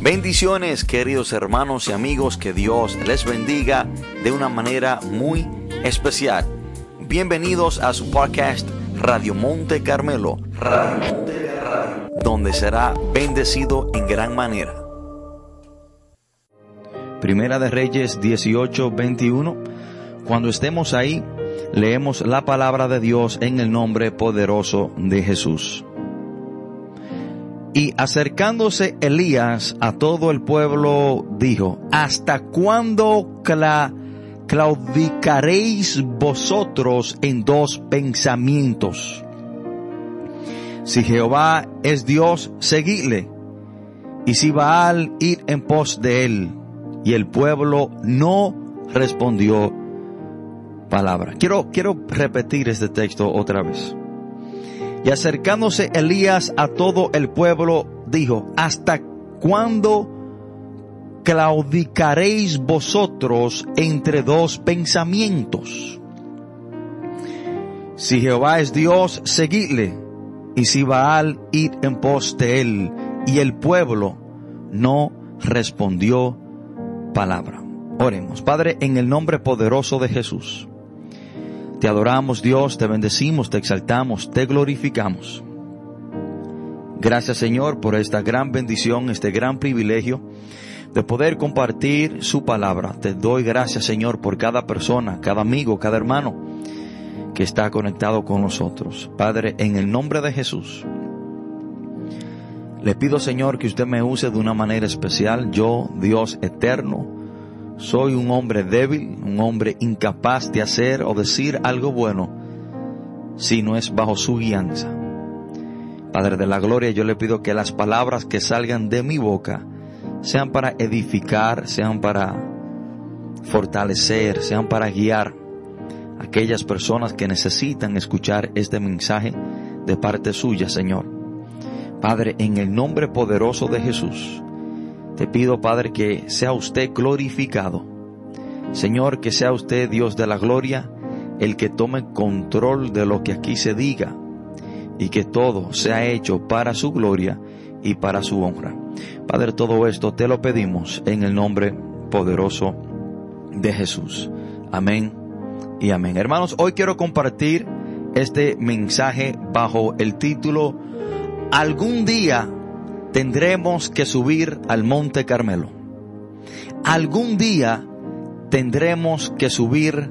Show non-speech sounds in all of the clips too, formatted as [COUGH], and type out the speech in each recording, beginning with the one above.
Bendiciones queridos hermanos y amigos, que Dios les bendiga de una manera muy especial. Bienvenidos a su podcast Radio Monte Carmelo, donde será bendecido en gran manera. Primera de Reyes 18, 21. Cuando estemos ahí, leemos la palabra de Dios en el nombre poderoso de Jesús. Y acercándose Elías a todo el pueblo, dijo, ¿hasta cuándo claudicaréis vosotros en dos pensamientos? Si Jehová es Dios, seguidle. Y si Baal, ir en pos de él. Y el pueblo no respondió palabra. Quiero, quiero repetir este texto otra vez. Y acercándose Elías a todo el pueblo, dijo, ¿hasta cuándo claudicaréis vosotros entre dos pensamientos? Si Jehová es Dios, seguidle, y si Baal, id en pos de él. Y el pueblo no respondió palabra. Oremos, Padre, en el nombre poderoso de Jesús. Te adoramos Dios, te bendecimos, te exaltamos, te glorificamos. Gracias Señor por esta gran bendición, este gran privilegio de poder compartir su palabra. Te doy gracias Señor por cada persona, cada amigo, cada hermano que está conectado con nosotros. Padre, en el nombre de Jesús, le pido Señor que usted me use de una manera especial, yo, Dios eterno, soy un hombre débil, un hombre incapaz de hacer o decir algo bueno si no es bajo su guianza. Padre de la Gloria, yo le pido que las palabras que salgan de mi boca sean para edificar, sean para fortalecer, sean para guiar aquellas personas que necesitan escuchar este mensaje de parte suya, Señor. Padre, en el nombre poderoso de Jesús, te pido, Padre, que sea usted glorificado. Señor, que sea usted, Dios de la gloria, el que tome control de lo que aquí se diga y que todo sea hecho para su gloria y para su honra. Padre, todo esto te lo pedimos en el nombre poderoso de Jesús. Amén y amén. Hermanos, hoy quiero compartir este mensaje bajo el título Algún día tendremos que subir al monte Carmelo. Algún día tendremos que subir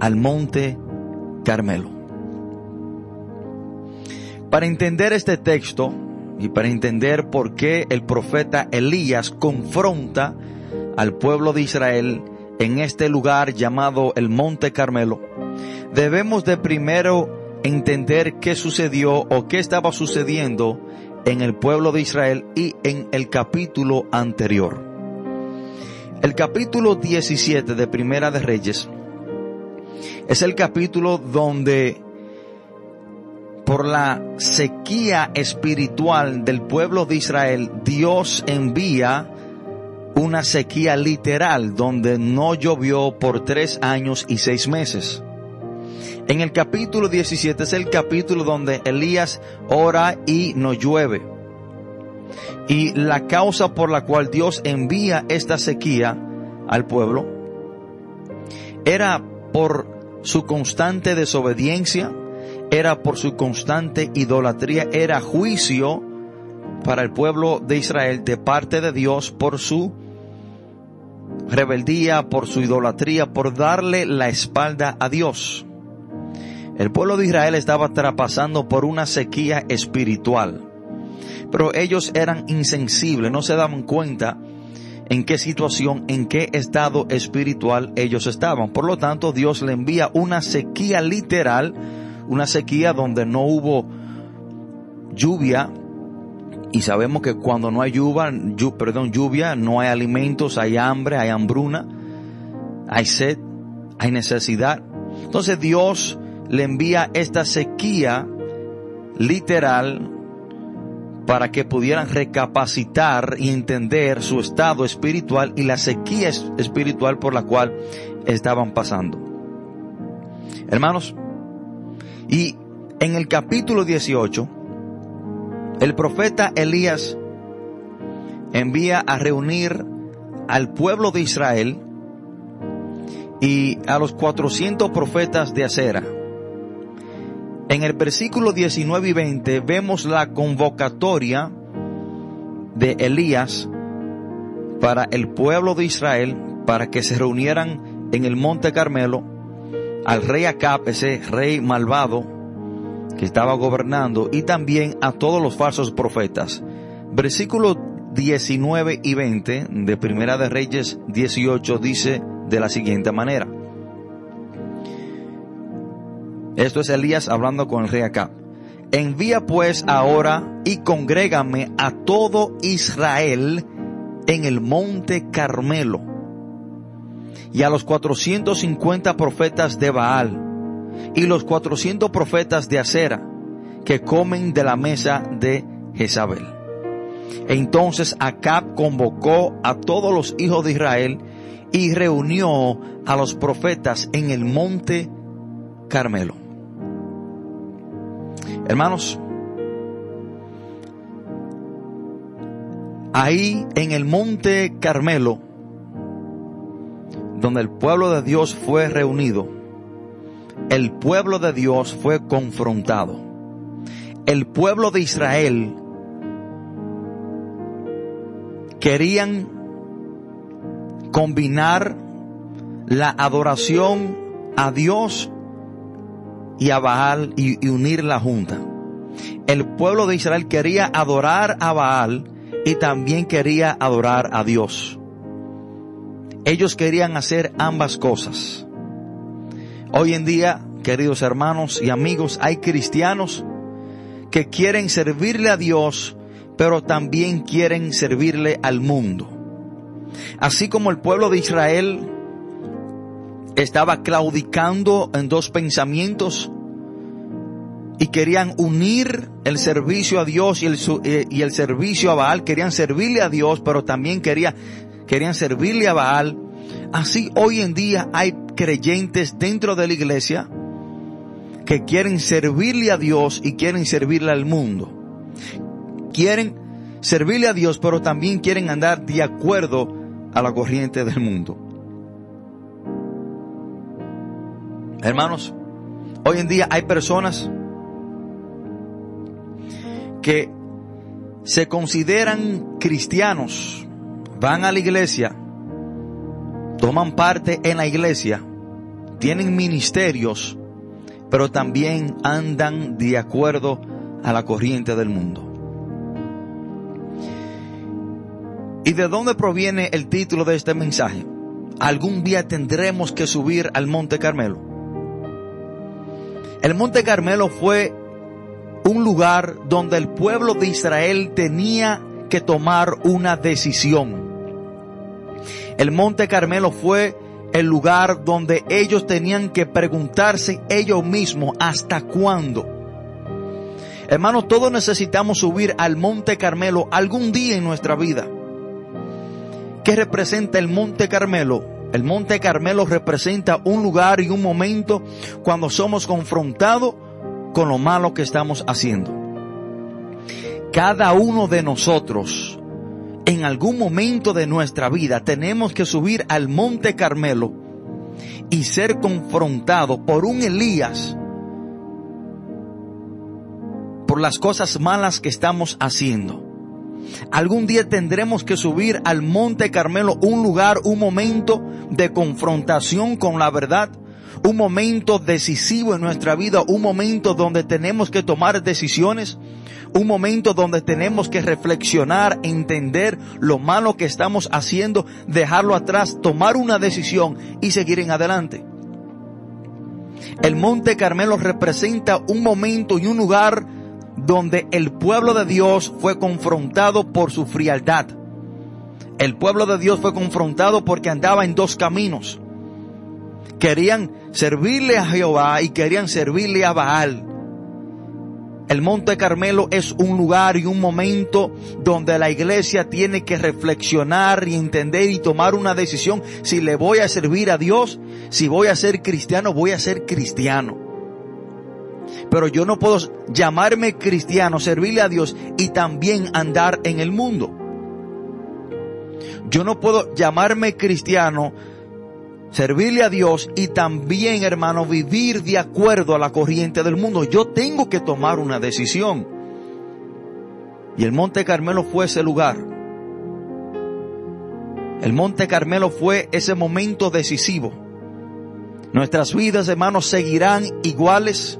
al monte Carmelo. Para entender este texto y para entender por qué el profeta Elías confronta al pueblo de Israel en este lugar llamado el Monte Carmelo, debemos de primero entender qué sucedió o qué estaba sucediendo en el pueblo de Israel y en el capítulo anterior. El capítulo 17 de Primera de Reyes es el capítulo donde por la sequía espiritual del pueblo de Israel, Dios envía una sequía literal donde no llovió por tres años y seis meses. En el capítulo 17 es el capítulo donde Elías ora y no llueve. Y la causa por la cual Dios envía esta sequía al pueblo era por su constante desobediencia, era por su constante idolatría, era juicio para el pueblo de Israel de parte de Dios por su rebeldía, por su idolatría, por darle la espalda a Dios. El pueblo de Israel estaba traspasando por una sequía espiritual, pero ellos eran insensibles, no se daban cuenta en qué situación, en qué estado espiritual ellos estaban. Por lo tanto, Dios le envía una sequía literal, una sequía donde no hubo lluvia, y sabemos que cuando no hay lluvia, perdón, lluvia, no hay alimentos, hay hambre, hay hambruna, hay sed, hay necesidad. Entonces Dios le envía esta sequía literal para que pudieran recapacitar y entender su estado espiritual y la sequía espiritual por la cual estaban pasando. Hermanos, y en el capítulo 18, el profeta Elías envía a reunir al pueblo de Israel y a los 400 profetas de acera. En el versículo 19 y 20 vemos la convocatoria de Elías para el pueblo de Israel para que se reunieran en el monte Carmelo al rey Acab, ese rey malvado que estaba gobernando, y también a todos los falsos profetas. Versículo 19 y 20 de Primera de Reyes 18 dice de la siguiente manera. Esto es Elías hablando con el rey Acab. Envía pues ahora y congrégame a todo Israel en el monte Carmelo y a los 450 profetas de Baal y los 400 profetas de Acera que comen de la mesa de Jezabel. Entonces Acab convocó a todos los hijos de Israel y reunió a los profetas en el monte Carmelo. Hermanos, ahí en el monte Carmelo, donde el pueblo de Dios fue reunido, el pueblo de Dios fue confrontado. El pueblo de Israel querían combinar la adoración a Dios y a Baal y, unir la junta. El pueblo de Israel quería adorar a Baal y también quería adorar a Dios. Ellos querían hacer ambas cosas. Hoy en día, queridos hermanos y amigos, hay cristianos que quieren servirle a Dios, pero también quieren servirle al mundo. Así como el pueblo de Israel estaba claudicando en dos pensamientos y querían unir el servicio a Dios y el, eh, y el servicio a Baal. Querían servirle a Dios, pero también quería, querían servirle a Baal. Así hoy en día hay creyentes dentro de la iglesia que quieren servirle a Dios y quieren servirle al mundo. Quieren servirle a Dios, pero también quieren andar de acuerdo a la corriente del mundo. Hermanos, hoy en día hay personas que se consideran cristianos, van a la iglesia, toman parte en la iglesia, tienen ministerios, pero también andan de acuerdo a la corriente del mundo. ¿Y de dónde proviene el título de este mensaje? Algún día tendremos que subir al Monte Carmelo. El Monte Carmelo fue un lugar donde el pueblo de Israel tenía que tomar una decisión. El Monte Carmelo fue el lugar donde ellos tenían que preguntarse ellos mismos hasta cuándo. Hermanos, todos necesitamos subir al Monte Carmelo algún día en nuestra vida. ¿Qué representa el Monte Carmelo? El Monte Carmelo representa un lugar y un momento cuando somos confrontados con lo malo que estamos haciendo. Cada uno de nosotros, en algún momento de nuestra vida, tenemos que subir al Monte Carmelo y ser confrontado por un Elías por las cosas malas que estamos haciendo. Algún día tendremos que subir al Monte Carmelo, un lugar, un momento de confrontación con la verdad, un momento decisivo en nuestra vida, un momento donde tenemos que tomar decisiones, un momento donde tenemos que reflexionar, entender lo malo que estamos haciendo, dejarlo atrás, tomar una decisión y seguir en adelante. El Monte Carmelo representa un momento y un lugar donde el pueblo de Dios fue confrontado por su frialdad. El pueblo de Dios fue confrontado porque andaba en dos caminos. Querían servirle a Jehová y querían servirle a Baal. El Monte Carmelo es un lugar y un momento donde la iglesia tiene que reflexionar y entender y tomar una decisión si le voy a servir a Dios, si voy a ser cristiano, voy a ser cristiano. Pero yo no puedo llamarme cristiano, servirle a Dios y también andar en el mundo. Yo no puedo llamarme cristiano, servirle a Dios y también, hermano, vivir de acuerdo a la corriente del mundo. Yo tengo que tomar una decisión. Y el Monte Carmelo fue ese lugar. El Monte Carmelo fue ese momento decisivo. Nuestras vidas, hermanos, seguirán iguales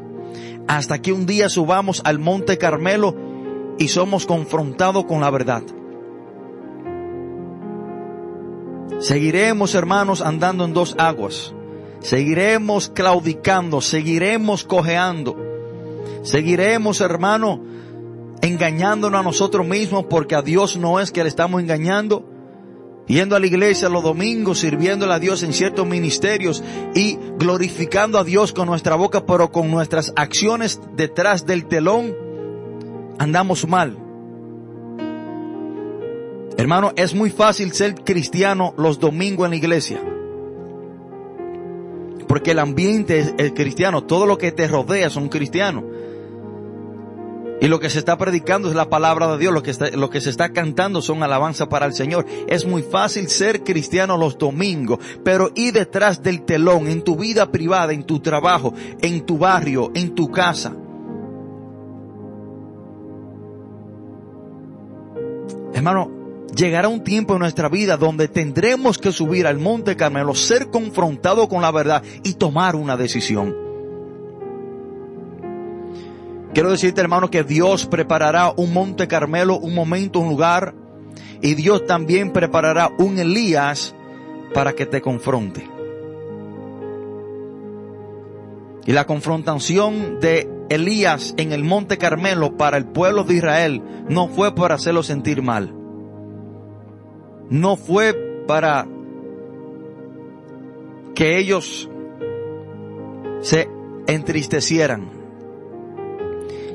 hasta que un día subamos al Monte Carmelo y somos confrontados con la verdad. Seguiremos, hermanos, andando en dos aguas. Seguiremos claudicando, seguiremos cojeando. Seguiremos, hermano, engañándonos a nosotros mismos porque a Dios no es que le estamos engañando. Yendo a la iglesia los domingos, sirviéndole a Dios en ciertos ministerios y glorificando a Dios con nuestra boca, pero con nuestras acciones detrás del telón, andamos mal. Hermano, es muy fácil ser cristiano los domingos en la iglesia. Porque el ambiente es, cristiano, todo lo que te rodea son cristianos. Y lo que se está predicando es la palabra de Dios, lo que, lo que se está cantando son alabanza para el Señor. Es muy fácil ser cristiano los domingos, pero y detrás del telón, en tu vida privada, en tu trabajo, en tu barrio, en tu casa. Hermano, llegará un tiempo en nuestra vida donde tendremos que subir al monte Carmelo, ser confrontado con la verdad y tomar una decisión. Quiero decirte, hermano, que Dios preparará un monte Carmelo, un momento, un lugar, y Dios también preparará un Elías para que te confronte. Y la confrontación de Elías en el monte Carmelo para el pueblo de Israel no fue para hacerlo sentir mal no fue para que ellos se entristecieran,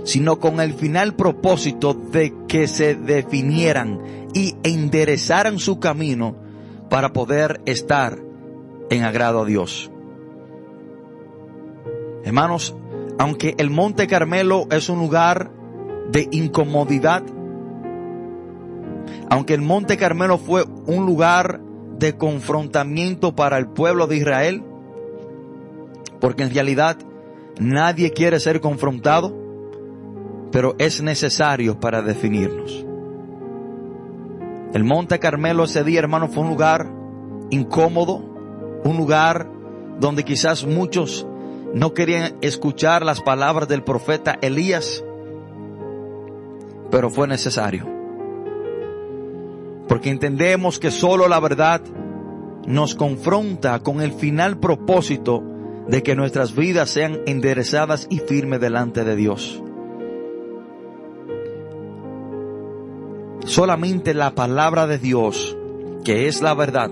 sino con el final propósito de que se definieran y enderezaran su camino para poder estar en agrado a Dios. Hermanos, aunque el Monte Carmelo es un lugar de incomodidad, aunque el Monte Carmelo fue un lugar de confrontamiento para el pueblo de Israel, porque en realidad nadie quiere ser confrontado, pero es necesario para definirnos. El Monte Carmelo ese día, hermano, fue un lugar incómodo, un lugar donde quizás muchos no querían escuchar las palabras del profeta Elías, pero fue necesario. Porque entendemos que solo la verdad nos confronta con el final propósito de que nuestras vidas sean enderezadas y firmes delante de Dios. Solamente la palabra de Dios, que es la verdad,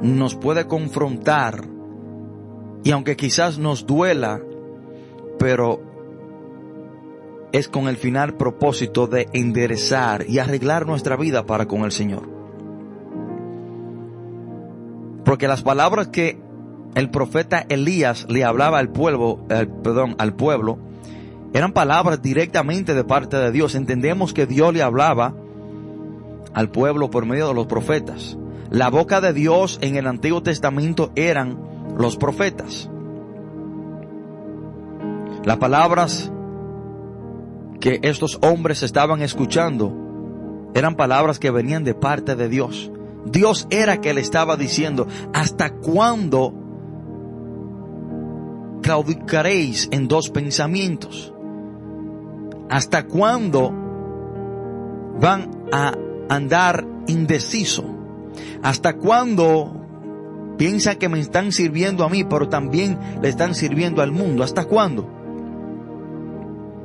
nos puede confrontar y aunque quizás nos duela, pero es con el final propósito de enderezar y arreglar nuestra vida para con el Señor. Porque las palabras que el profeta Elías le hablaba al pueblo, perdón, al pueblo, eran palabras directamente de parte de Dios. Entendemos que Dios le hablaba al pueblo por medio de los profetas. La boca de Dios en el Antiguo Testamento eran los profetas. Las palabras que estos hombres estaban escuchando eran palabras que venían de parte de Dios. Dios era que le estaba diciendo, ¿hasta cuándo claudicaréis en dos pensamientos? ¿Hasta cuándo van a andar indeciso? ¿Hasta cuándo piensan que me están sirviendo a mí, pero también le están sirviendo al mundo? ¿Hasta cuándo?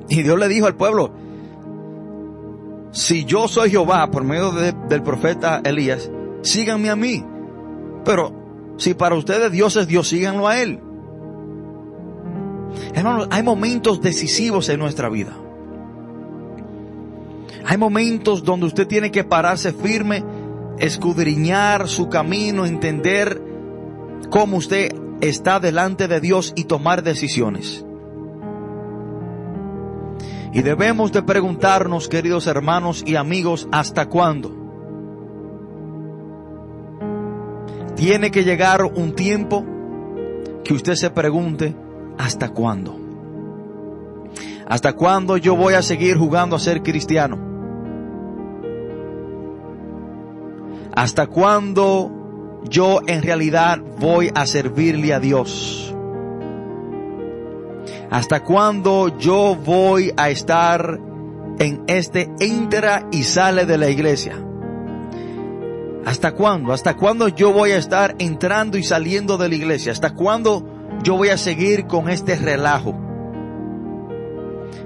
Y Dios le dijo al pueblo, si yo soy Jehová por medio del profeta Elías, síganme a mí. Pero si para ustedes Dios es Dios, síganlo a Él. Hermanos, hay momentos decisivos en nuestra vida. Hay momentos donde usted tiene que pararse firme, escudriñar su camino, entender cómo usted está delante de Dios y tomar decisiones. Y debemos de preguntarnos, queridos hermanos y amigos, ¿hasta cuándo? Tiene que llegar un tiempo que usted se pregunte, ¿hasta cuándo? ¿Hasta cuándo yo voy a seguir jugando a ser cristiano? ¿Hasta cuándo yo en realidad voy a servirle a Dios? ¿Hasta cuándo yo voy a estar en este entra y sale de la iglesia? ¿Hasta cuándo? ¿Hasta cuándo yo voy a estar entrando y saliendo de la iglesia? ¿Hasta cuándo yo voy a seguir con este relajo?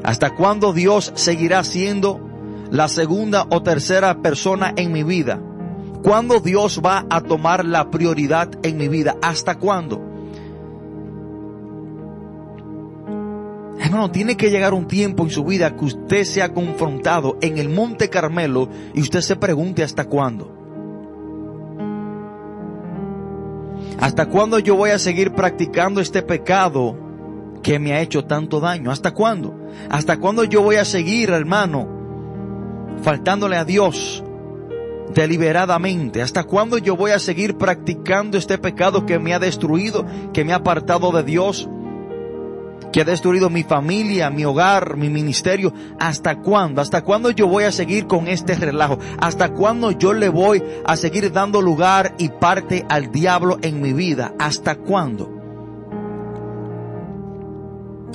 ¿Hasta cuándo Dios seguirá siendo la segunda o tercera persona en mi vida? ¿Cuándo Dios va a tomar la prioridad en mi vida? ¿Hasta cuándo? Hermano, tiene que llegar un tiempo en su vida que usted sea confrontado en el Monte Carmelo y usted se pregunte hasta cuándo. ¿Hasta cuándo yo voy a seguir practicando este pecado que me ha hecho tanto daño? ¿Hasta cuándo? ¿Hasta cuándo yo voy a seguir, hermano, faltándole a Dios deliberadamente? ¿Hasta cuándo yo voy a seguir practicando este pecado que me ha destruido, que me ha apartado de Dios? que ha destruido mi familia, mi hogar, mi ministerio. ¿Hasta cuándo? ¿Hasta cuándo yo voy a seguir con este relajo? ¿Hasta cuándo yo le voy a seguir dando lugar y parte al diablo en mi vida? ¿Hasta cuándo?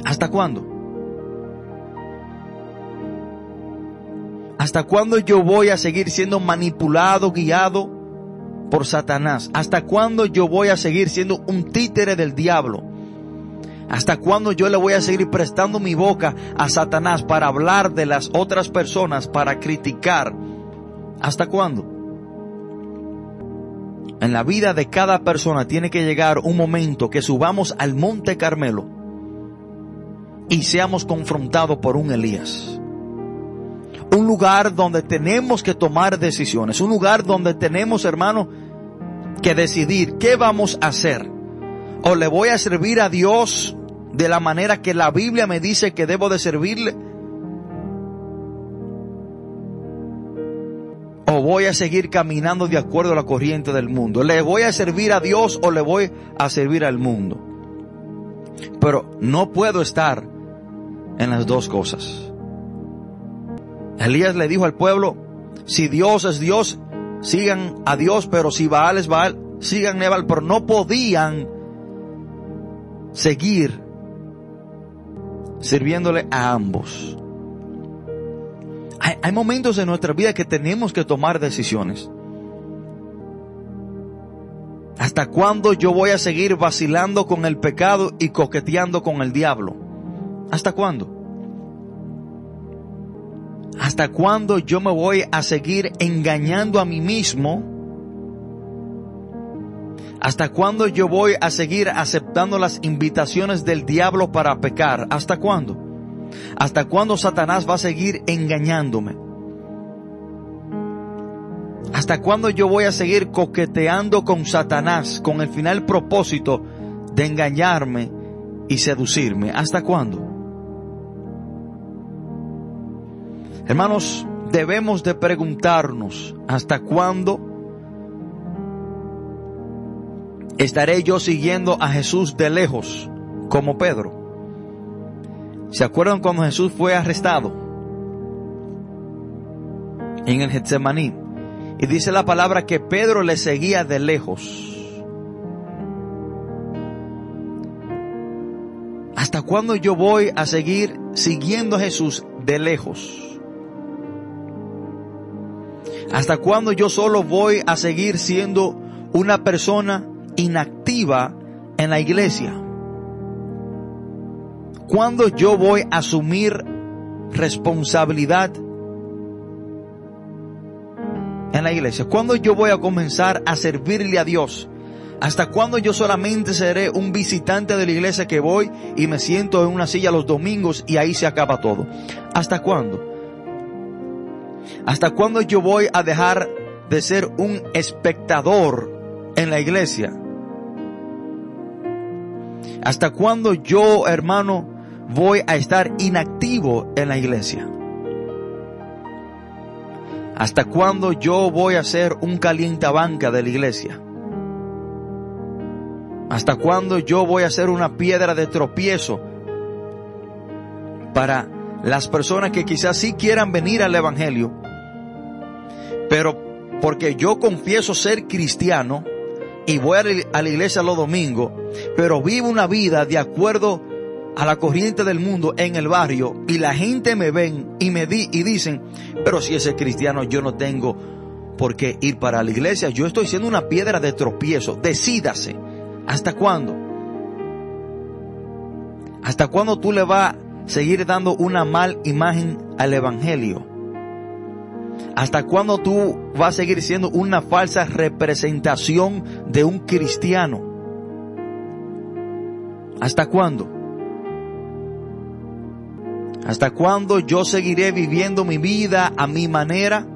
¿Hasta cuándo? ¿Hasta cuándo yo voy a seguir siendo manipulado, guiado por Satanás? ¿Hasta cuándo yo voy a seguir siendo un títere del diablo? ¿Hasta cuándo yo le voy a seguir prestando mi boca a Satanás para hablar de las otras personas, para criticar? ¿Hasta cuándo? En la vida de cada persona tiene que llegar un momento que subamos al monte Carmelo y seamos confrontados por un Elías. Un lugar donde tenemos que tomar decisiones, un lugar donde tenemos, hermano, que decidir qué vamos a hacer. O le voy a servir a Dios de la manera que la Biblia me dice que debo de servirle? ¿O voy a seguir caminando de acuerdo a la corriente del mundo? ¿Le voy a servir a Dios o le voy a servir al mundo? Pero no puedo estar en las dos cosas. Elías le dijo al pueblo, si Dios es Dios, sigan a Dios, pero si Baal es Baal, sigan a Baal, pero no podían seguir sirviéndole a ambos. Hay, momentos en nuestra vida que tenemos que tomar decisiones. ¿Hasta cuándo yo voy a seguir vacilando con el pecado y coqueteando con el diablo? ¿Hasta cuándo? ¿Hasta cuándo yo me voy a seguir engañando a mí mismo? ¿Hasta cuándo yo voy a seguir aceptando las invitaciones del diablo para pecar? ¿Hasta cuándo? ¿Hasta cuándo Satanás va a seguir engañándome? ¿Hasta cuándo yo voy a seguir coqueteando con Satanás con el final propósito de engañarme y seducirme? ¿Hasta cuándo? Hermanos, debemos de preguntarnos hasta cuándo estaré yo siguiendo a Jesús de lejos, como Pedro. ¿Se acuerdan cuando Jesús fue arrestado? En el Getsemaní. Y dice la palabra que Pedro le seguía de lejos. ¿Hasta cuándo yo voy a seguir siguiendo a Jesús de lejos? ¿Hasta cuándo yo solo voy a seguir siendo una persona inactiva en la iglesia? ¿Cuándo yo voy a asumir responsabilidad en la iglesia? ¿Cuándo yo voy a comenzar a servirle a Dios? ¿Hasta cuándo yo solamente seré un visitante de la iglesia que voy y me siento en una silla los domingos y ahí se acaba todo? ¿Hasta cuándo? ¿Hasta cuándo yo voy a dejar de ser un espectador en la iglesia? ¿Hasta cuándo yo, hermano, voy a estar inactivo en la iglesia? ¿Hasta cuándo yo voy a ser un calientabanca de la iglesia? ¿Hasta cuándo yo voy a ser una piedra de tropiezo para las personas que quizás sí quieran venir al Evangelio, pero porque yo confieso ser cristiano y voy a la iglesia los domingos, pero vivo una vida de acuerdo a la corriente del mundo en el barrio y la gente me ven y me di y dicen, pero si ese cristiano yo no tengo por qué ir para la iglesia, yo estoy siendo una piedra de tropiezo, decídase, ¿hasta cuándo? ¿Hasta cuándo tú le vas seguir dando una mal imagen al evangelio? ¿Hasta cuándo tú vas a seguir siendo una falsa representación de un cristiano? ¿Hasta cuándo? ¿Hasta cuándo yo seguiré viviendo mi vida a mi manera,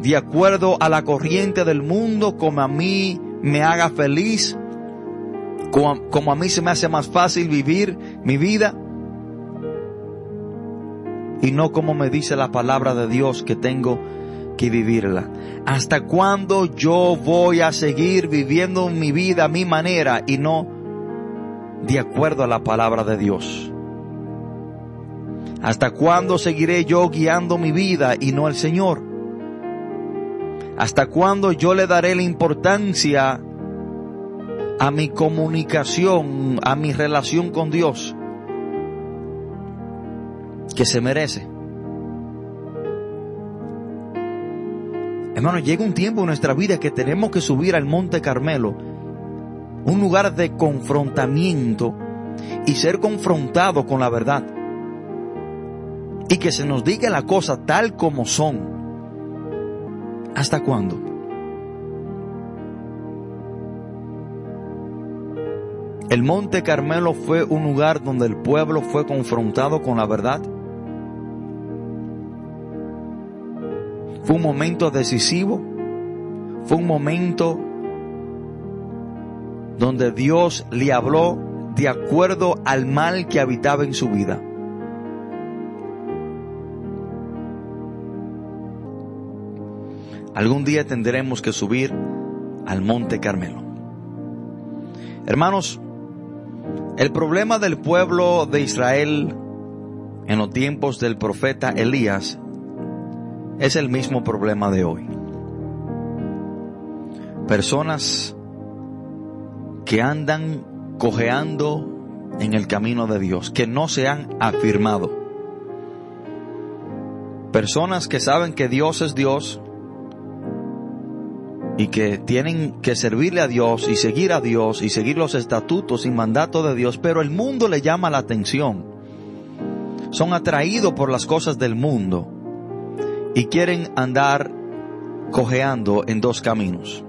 de acuerdo a la corriente del mundo, como a mí me haga feliz, como, a mí se me hace más fácil vivir mi vida? Y no como me dice la palabra de Dios que tengo que vivirla. ¿Hasta cuándo yo voy a seguir viviendo mi vida a mi manera y no de acuerdo a la palabra de Dios? ¿Hasta cuándo seguiré yo guiando mi vida y no el Señor? ¿Hasta cuándo yo le daré la importancia a mi comunicación, a mi relación con Dios que se merece? Hermano, llega un tiempo en nuestra vida que tenemos que subir al Monte Carmelo, un lugar de confrontamiento y ser confrontado con la verdad y que se nos diga la cosa tal como son. ¿Hasta cuándo? El Monte Carmelo fue un lugar donde el pueblo fue confrontado con la verdad. Fue un momento decisivo. Fue un momento donde Dios le habló de acuerdo al mal que habitaba en su vida. Algún día tendremos que subir al monte Carmelo. Hermanos, el problema del pueblo de Israel en los tiempos del profeta Elías es el mismo problema de hoy. Personas que andan cojeando en el camino de Dios, que no se han afirmado. Personas que saben que Dios es Dios, y que tienen que servirle a Dios y seguir a Dios y seguir los estatutos y mandatos de Dios, pero el mundo le llama la atención. Son atraídos por las cosas del mundo y quieren andar cojeando en dos caminos.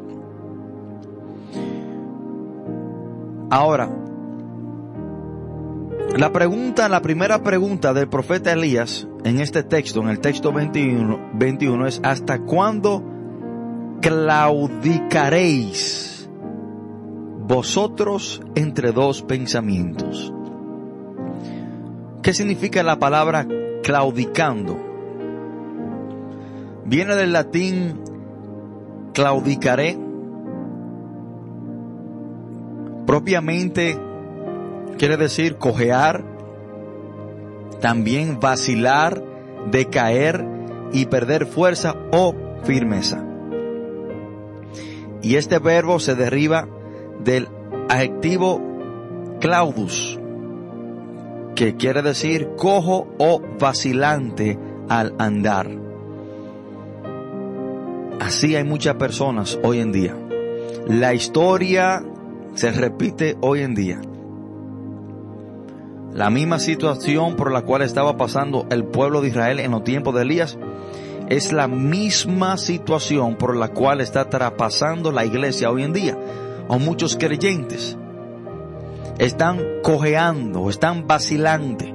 Ahora, la pregunta, la primera pregunta del profeta Elías en este texto, en el texto 21, 21 es ¿hasta cuándo claudicaréis vosotros entre dos pensamientos. ¿Qué significa la palabra claudicando? Viene del latín claudicaré. Propiamente quiere decir cojear, también vacilar, decaer y perder fuerza o firmeza. Y este verbo se deriva del adjetivo claudus, que quiere decir cojo o vacilante al andar. Así hay muchas personas hoy en día. La historia se repite hoy en día. La misma situación por la cual estaba pasando el pueblo de Israel en los tiempos de Elías es la misma situación por la cual está traspasando la iglesia hoy en día. O muchos creyentes están cojeando, están vacilando,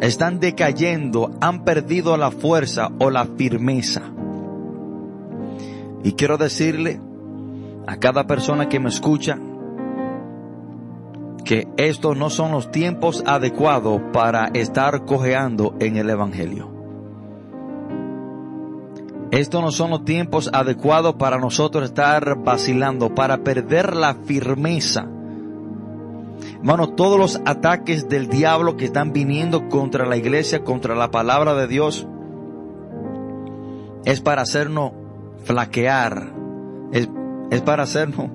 están decayendo, han perdido la fuerza o la firmeza. Y quiero decirle a cada persona que me escucha que estos no son los tiempos adecuados para estar cojeando en el Evangelio. Estos no son los tiempos adecuados para nosotros estar vacilando, para perder la firmeza. Hermano, todos los ataques del diablo que están viniendo contra la iglesia, contra la palabra de Dios, es para hacernos flaquear, es, es para hacernos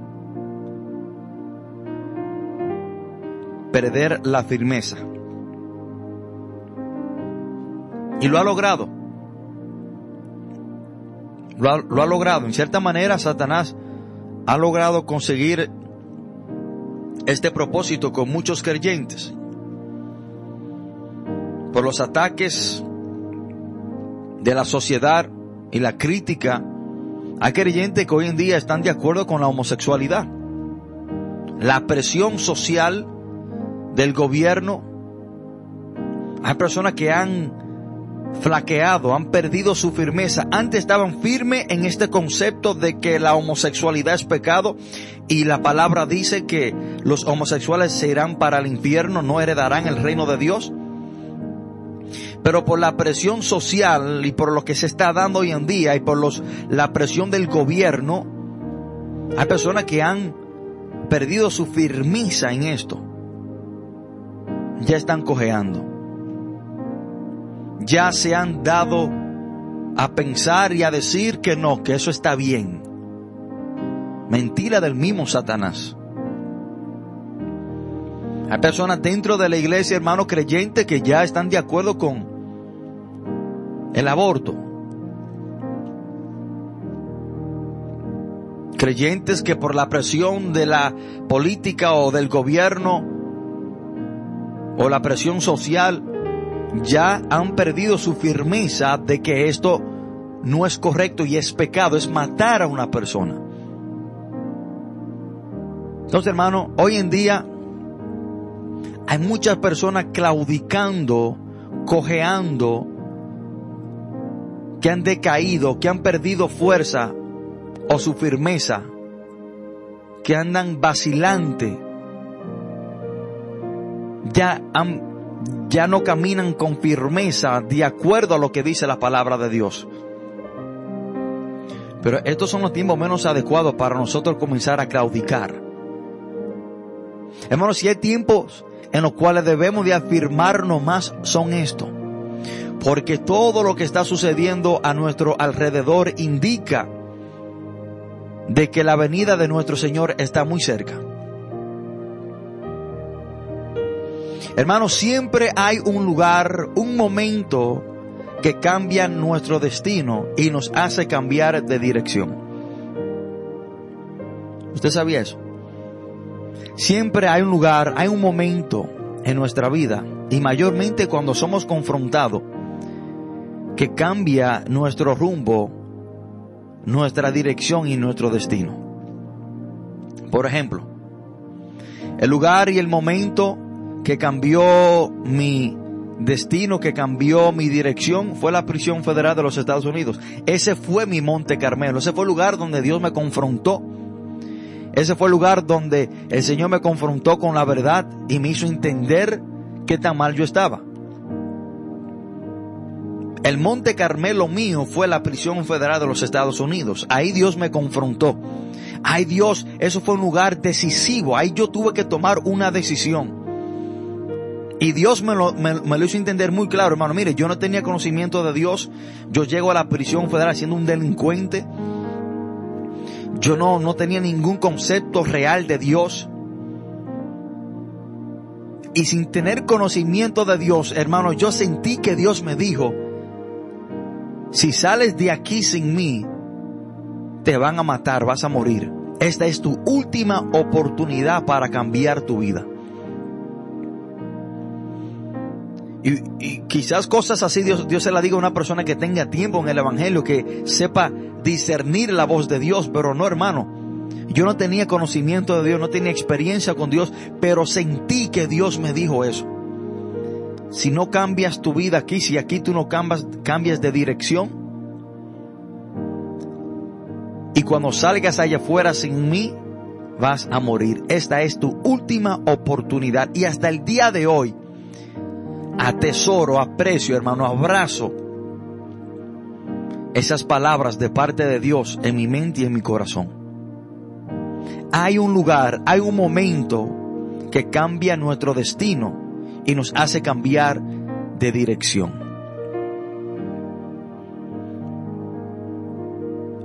perder la firmeza. Y lo ha logrado. Lo ha, lo ha, logrado. En cierta manera, Satanás ha logrado conseguir este propósito con muchos creyentes. Por los ataques de la sociedad y la crítica, hay creyentes que hoy en día están de acuerdo con la homosexualidad. La presión social del gobierno. Hay personas que han flaqueado, han perdido su firmeza. Antes estaban firmes en este concepto de que la homosexualidad es pecado y la palabra dice que los homosexuales se irán para el infierno, no heredarán el reino de Dios. Pero por la presión social y por lo que se está dando hoy en día y por los, la presión del gobierno, hay personas que han perdido su firmeza en esto ya están cojeando. Ya se han dado a pensar y a decir que no, que eso está bien. Mentira del mismo Satanás. Hay personas dentro de la iglesia, hermanos creyentes, que ya están de acuerdo con el aborto. Creyentes que por la presión de la política o del gobierno o la presión social ya han perdido su firmeza de que esto no es correcto y es pecado, es matar a una persona. Entonces, hermano, hoy en día hay muchas personas claudicando, cojeando, que han decaído, que han perdido fuerza o su firmeza, que andan vacilante, ya, ya no caminan con firmeza de acuerdo a lo que dice la palabra de Dios. Pero estos son los tiempos menos adecuados para nosotros comenzar a claudicar. Hermanos, si hay tiempos en los cuales debemos de afirmarnos más, son estos. Porque todo lo que está sucediendo a nuestro alrededor indica de que la venida de nuestro Señor está muy cerca. Hermanos, siempre hay un lugar, un momento que cambia nuestro destino y nos hace cambiar de dirección. ¿Usted sabía eso? Siempre hay un lugar, hay un momento en nuestra vida y mayormente cuando somos confrontados que cambia nuestro rumbo, nuestra dirección y nuestro destino. Por ejemplo, el lugar y el momento que cambió mi destino, que cambió mi dirección, fue la prisión federal de los Estados Unidos. Ese fue mi Monte Carmelo, ese fue el lugar donde Dios me confrontó. Ese fue el lugar donde el Señor me confrontó con la verdad y me hizo entender qué tan mal yo estaba. El Monte Carmelo mío fue la prisión federal de los Estados Unidos. Ahí Dios me confrontó. Ay Dios, eso fue un lugar decisivo. Ahí yo tuve que tomar una decisión. Y Dios me lo, me, lo, hizo entender muy claro, hermano. Mire, yo no tenía conocimiento de Dios. Yo llego a la prisión federal siendo un delincuente. Yo no, no tenía ningún concepto real de Dios. Y sin tener conocimiento de Dios, hermano, yo sentí que Dios me dijo, si sales de aquí sin mí, te van a matar, vas a morir. Esta es tu última oportunidad para cambiar tu vida. Y, quizás cosas así Dios, Dios se la diga a una persona que tenga tiempo en el Evangelio, que sepa discernir la voz de Dios, pero no hermano. Yo no tenía conocimiento de Dios, no tenía experiencia con Dios, pero sentí que Dios me dijo eso. Si no cambias tu vida aquí, si aquí tú no cambias, cambias de dirección, y cuando salgas allá afuera sin mí, vas a morir. Esta es tu última oportunidad. Y hasta el día de hoy, atesoro, aprecio, hermano, abrazo esas palabras de parte de Dios en mi mente y en mi corazón. Hay un lugar, hay un momento que cambia nuestro destino y nos hace cambiar de dirección.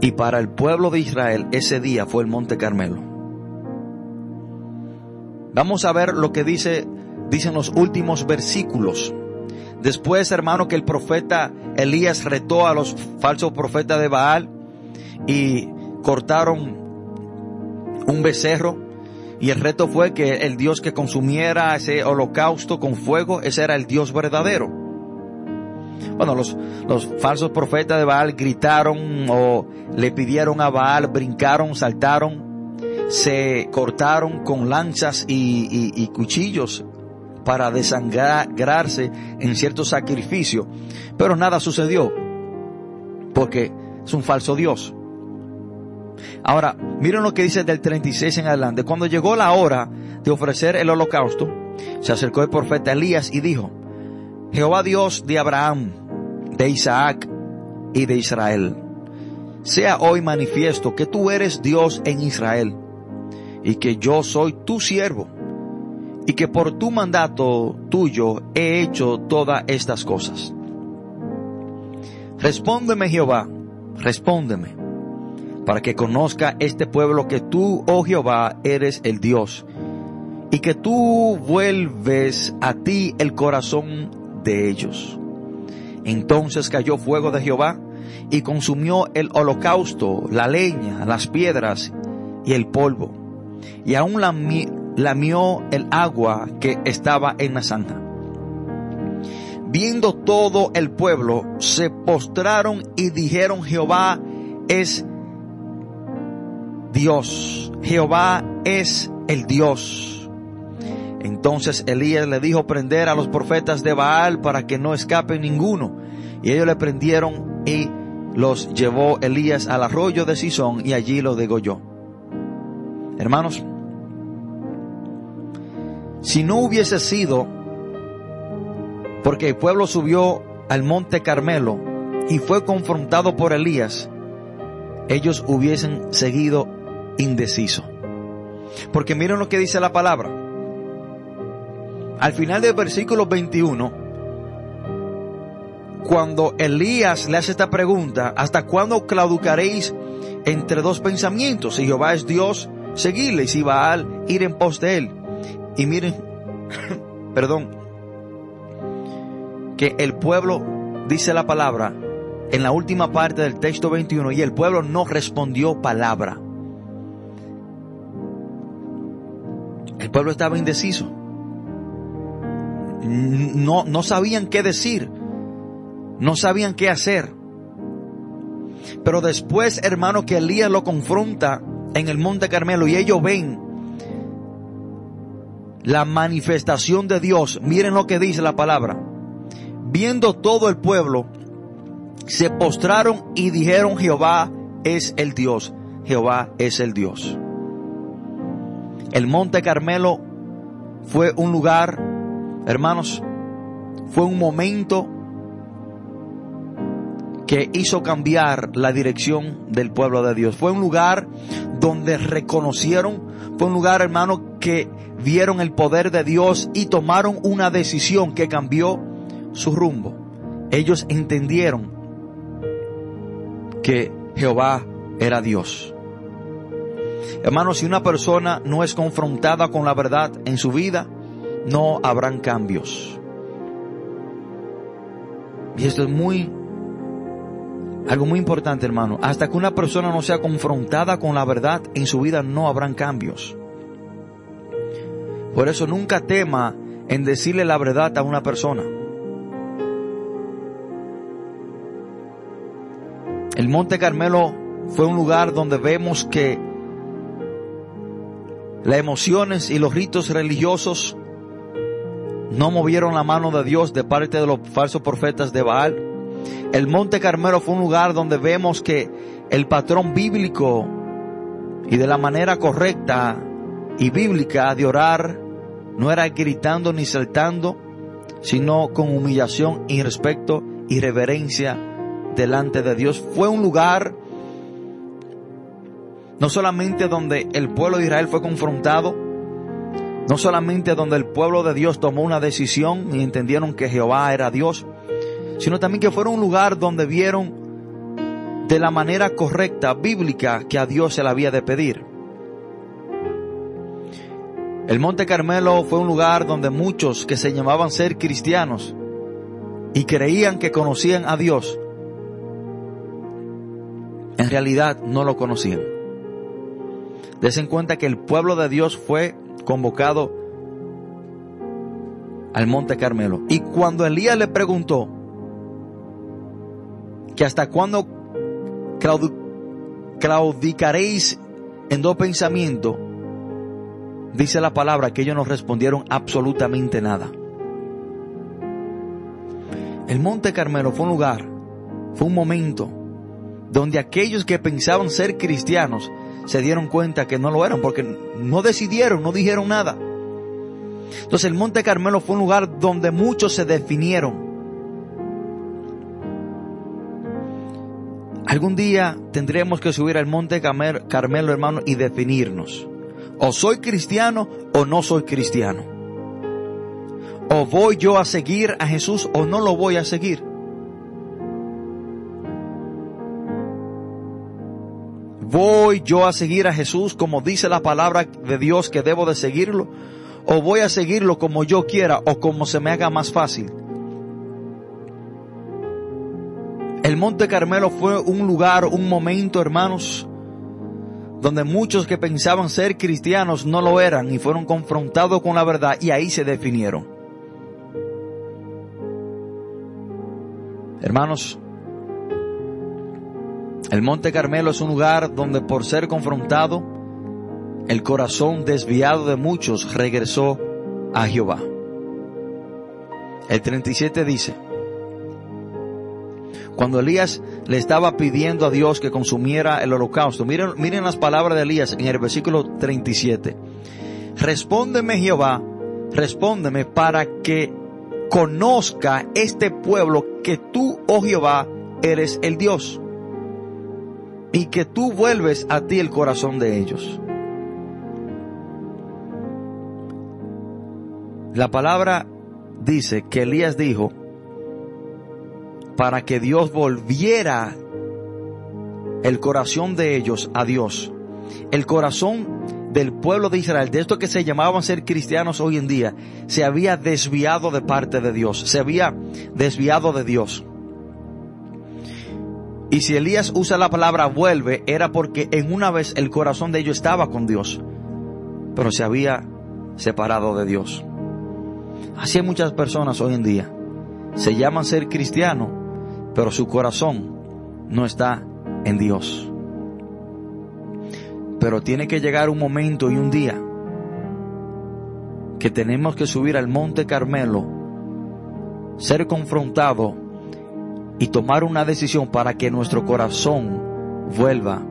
Y para el pueblo de Israel ese día fue el Monte Carmelo. Vamos a ver lo que dice, dicen los últimos versículos. Después, hermano, que el profeta Elías retó a los falsos profetas de Baal y cortaron un becerro. Y el reto fue que el Dios que consumiera ese holocausto con fuego, ese era el Dios verdadero. Bueno, los, falsos profetas de Baal gritaron o le pidieron a Baal, brincaron, saltaron, se cortaron con lanzas y cuchillos para desangrarse en cierto sacrificio. Pero nada sucedió porque es un falso Dios. Ahora, miren lo que dice del 36 en adelante. Cuando llegó la hora de ofrecer el holocausto, se acercó el profeta Elías y dijo, Jehová Dios de Abraham, de Isaac y de Israel, sea hoy manifiesto que tú eres Dios en Israel y que yo soy tu siervo y que por tu mandato tuyo he hecho todas estas cosas. Respóndeme Jehová, respóndeme, para que conozca este pueblo que tú, oh Jehová, eres el Dios, y que tú vuelves a ti el corazón de ellos. Entonces cayó fuego de Jehová y consumió el holocausto, la leña, las piedras y el polvo, y aún la, lamió el agua que estaba en la zanja. Viendo todo el pueblo, se postraron y dijeron, Jehová es Dios, Jehová es el Dios. Entonces Elías le dijo prender a los profetas de Baal para que no escape ninguno. Y ellos le prendieron y los llevó Elías al arroyo de Sison y allí los degolló. Hermanos, si no hubiese sido porque el pueblo subió al monte Carmelo y fue confrontado por Elías, ellos hubiesen seguido indeciso. Porque miren lo que dice la palabra. Al final del versículo 21, cuando Elías le hace esta pregunta, ¿hasta cuándo claudicaréis entre dos pensamientos? Si Jehová es Dios, seguirle, y si Baal, ir en pos de él. Y miren, [COUGHS] perdón, que el pueblo, dice la palabra, en la última parte del texto 21, y el pueblo no respondió palabra. El pueblo estaba indeciso. No, no sabían qué decir. No sabían qué hacer. Pero después, hermano, que Elías lo confronta en el monte Carmelo y ellos ven la manifestación de Dios, miren lo que dice la palabra. Viendo todo el pueblo, se postraron y dijeron, Jehová es el Dios, Jehová es el Dios. El monte Carmelo fue un lugar, hermanos, fue un momento que hizo cambiar la dirección del pueblo de Dios. Fue un lugar donde reconocieron, fue un lugar, hermano, que vieron el poder de Dios y tomaron una decisión que cambió su rumbo. Ellos entendieron que Jehová era Dios. Hermanos, si una persona no es confrontada con la verdad en su vida, no habrán cambios. Y esto es muy, algo muy importante, hermano. Hasta que una persona no sea confrontada con la verdad en su vida, no habrán cambios. Por eso nunca tema en decirle la verdad a una persona. El Monte Carmelo fue un lugar donde vemos que las emociones y los ritos religiosos no movieron la mano de Dios de parte de los falsos profetas de Baal. El Monte Carmelo fue un lugar donde vemos que el patrón bíblico y de la manera correcta y bíblica de orar no era gritando ni saltando, sino con humillación y respeto y reverencia delante de Dios. Fue un lugar no solamente donde el pueblo de Israel fue confrontado, no solamente donde el pueblo de Dios tomó una decisión y entendieron que Jehová era Dios, sino también que fue un lugar donde vieron de la manera correcta, bíblica, que a Dios se le había de pedir. El Monte Carmelo fue un lugar donde muchos que se llamaban ser cristianos y creían que conocían a Dios, en realidad no lo conocían. Desen cuenta que el pueblo de Dios fue convocado al Monte Carmelo. Y cuando Elías le preguntó que hasta cuándo claudicaréis en dos pensamientos, dice la palabra que ellos no respondieron absolutamente nada. El Monte Carmelo fue un lugar, fue un momento donde aquellos que pensaban ser cristianos se dieron cuenta que no lo eran porque no decidieron, no dijeron nada. Entonces el Monte Carmelo fue un lugar donde muchos se definieron. Algún día tendremos que subir al Monte Carmelo, hermano, y definirnos. O soy cristiano o no soy cristiano. O voy yo a seguir a Jesús o no lo voy a seguir. ¿Voy yo a seguir a Jesús como dice la palabra de Dios que debo de seguirlo? ¿O voy a seguirlo como yo quiera o como se me haga más fácil? El Monte Carmelo fue un lugar, un momento, hermanos, donde muchos que pensaban ser cristianos no lo eran y fueron confrontados con la verdad y ahí se definieron. Hermanos, el Monte Carmelo es un lugar donde por ser confrontado, el corazón desviado de muchos regresó a Jehová. El 37 dice, cuando Elías le estaba pidiendo a Dios que consumiera el holocausto, miren, las palabras de Elías en el versículo 37. Respóndeme Jehová, respóndeme para que conozca este pueblo que tú, oh Jehová, eres el Dios y que tú vuelves a ti el corazón de ellos. La palabra dice que Elías dijo, para que Dios volviera el corazón de ellos a Dios. El corazón del pueblo de Israel, de estos que se llamaban ser cristianos hoy en día, se había desviado de parte de Dios, se había desviado de Dios. Y si Elías usa la palabra vuelve, era porque en una vez el corazón de ellos estaba con Dios, pero se había separado de Dios. Así hay muchas personas hoy en día. Se llaman ser cristianos, pero su corazón no está en Dios. Pero tiene que llegar un momento y un día que tenemos que subir al monte Carmelo, ser confrontado y tomar una decisión para que nuestro corazón vuelva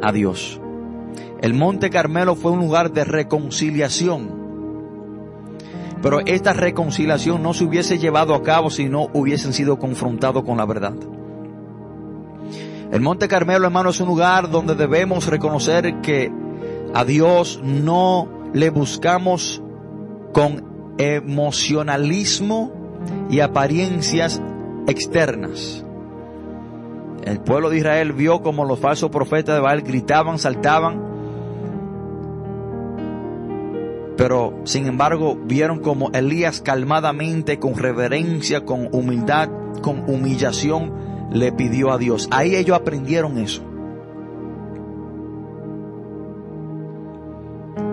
a Dios. El Monte Carmelo fue un lugar de reconciliación. Pero esta reconciliación no se hubiese llevado a cabo si no hubiesen sido confrontados con la verdad. El Monte Carmelo, hermano, es un lugar donde debemos reconocer que a Dios no le buscamos con emocionalismo y apariencias externas. El pueblo de Israel vio como los falsos profetas de Baal gritaban, saltaban, pero sin embargo vieron como Elías calmadamente, con reverencia, con humildad, con humillación, le pidió a Dios. Ahí ellos aprendieron eso.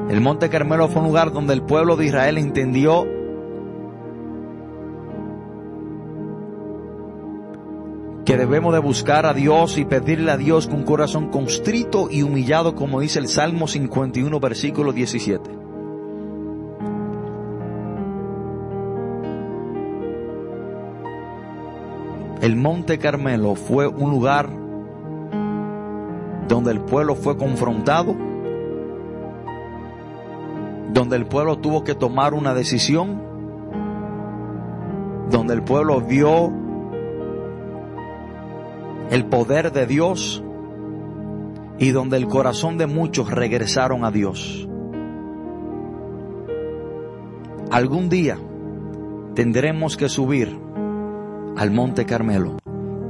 El Monte Carmelo fue un lugar donde el pueblo de Israel entendió que debemos de buscar a Dios y pedirle a Dios con corazón constrito y humillado, como dice el Salmo 51, versículo 17. El Monte Carmelo fue un lugar donde el pueblo fue confrontado donde el pueblo tuvo que tomar una decisión, donde el pueblo vio el poder de Dios y donde el corazón de muchos regresaron a Dios. Algún día tendremos que subir al monte Carmelo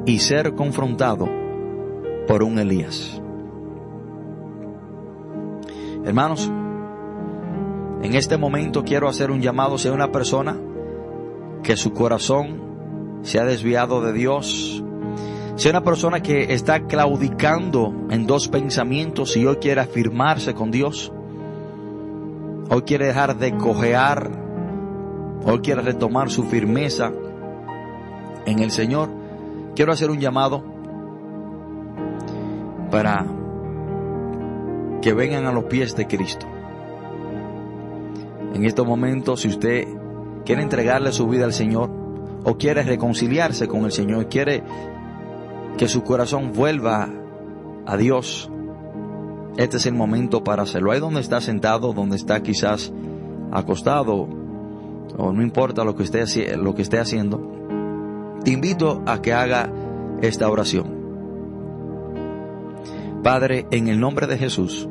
y ser confrontado por un Elías. Hermanos, en este momento quiero hacer un llamado a una persona que su corazón se ha desviado de Dios, sea una persona que está claudicando en dos pensamientos y hoy quiere afirmarse con Dios, hoy quiere dejar de cojear, hoy quiere retomar su firmeza en el Señor, quiero hacer un llamado para que vengan a los pies de Cristo. En estos momentos, si usted quiere entregarle su vida al Señor o quiere reconciliarse con el Señor, quiere que su corazón vuelva a Dios, este es el momento para hacerlo. Ahí donde está sentado, donde está quizás acostado, o no importa lo que esté, lo que esté haciendo, te invito a que haga esta oración. Padre, en el nombre de Jesús,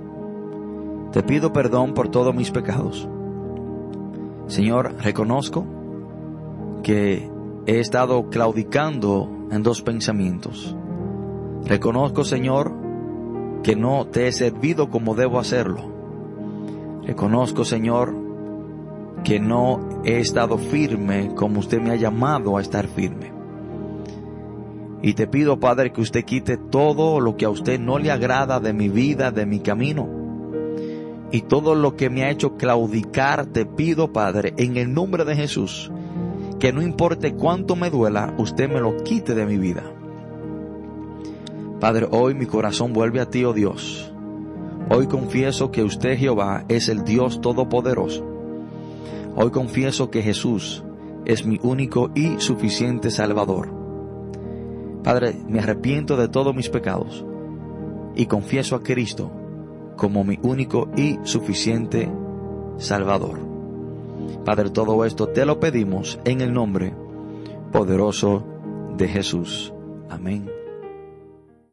te pido perdón por todos mis pecados. Señor, reconozco que he estado claudicando en dos pensamientos. Reconozco, Señor, que no te he servido como debo hacerlo. Reconozco, Señor, que no he estado firme como usted me ha llamado a estar firme. Y te pido, Padre, que usted quite todo lo que a usted no le agrada de mi vida, de mi camino. Y todo lo que me ha hecho claudicar, te pido, Padre, en el nombre de Jesús, que no importe cuánto me duela, usted me lo quite de mi vida. Padre, hoy mi corazón vuelve a ti, oh Dios. Hoy confieso que usted, Jehová, es el Dios Todopoderoso. Hoy confieso que Jesús es mi único y suficiente Salvador. Padre, me arrepiento de todos mis pecados y confieso a Cristo como mi único y suficiente Salvador. Padre, todo esto te lo pedimos en el nombre poderoso de Jesús. Amén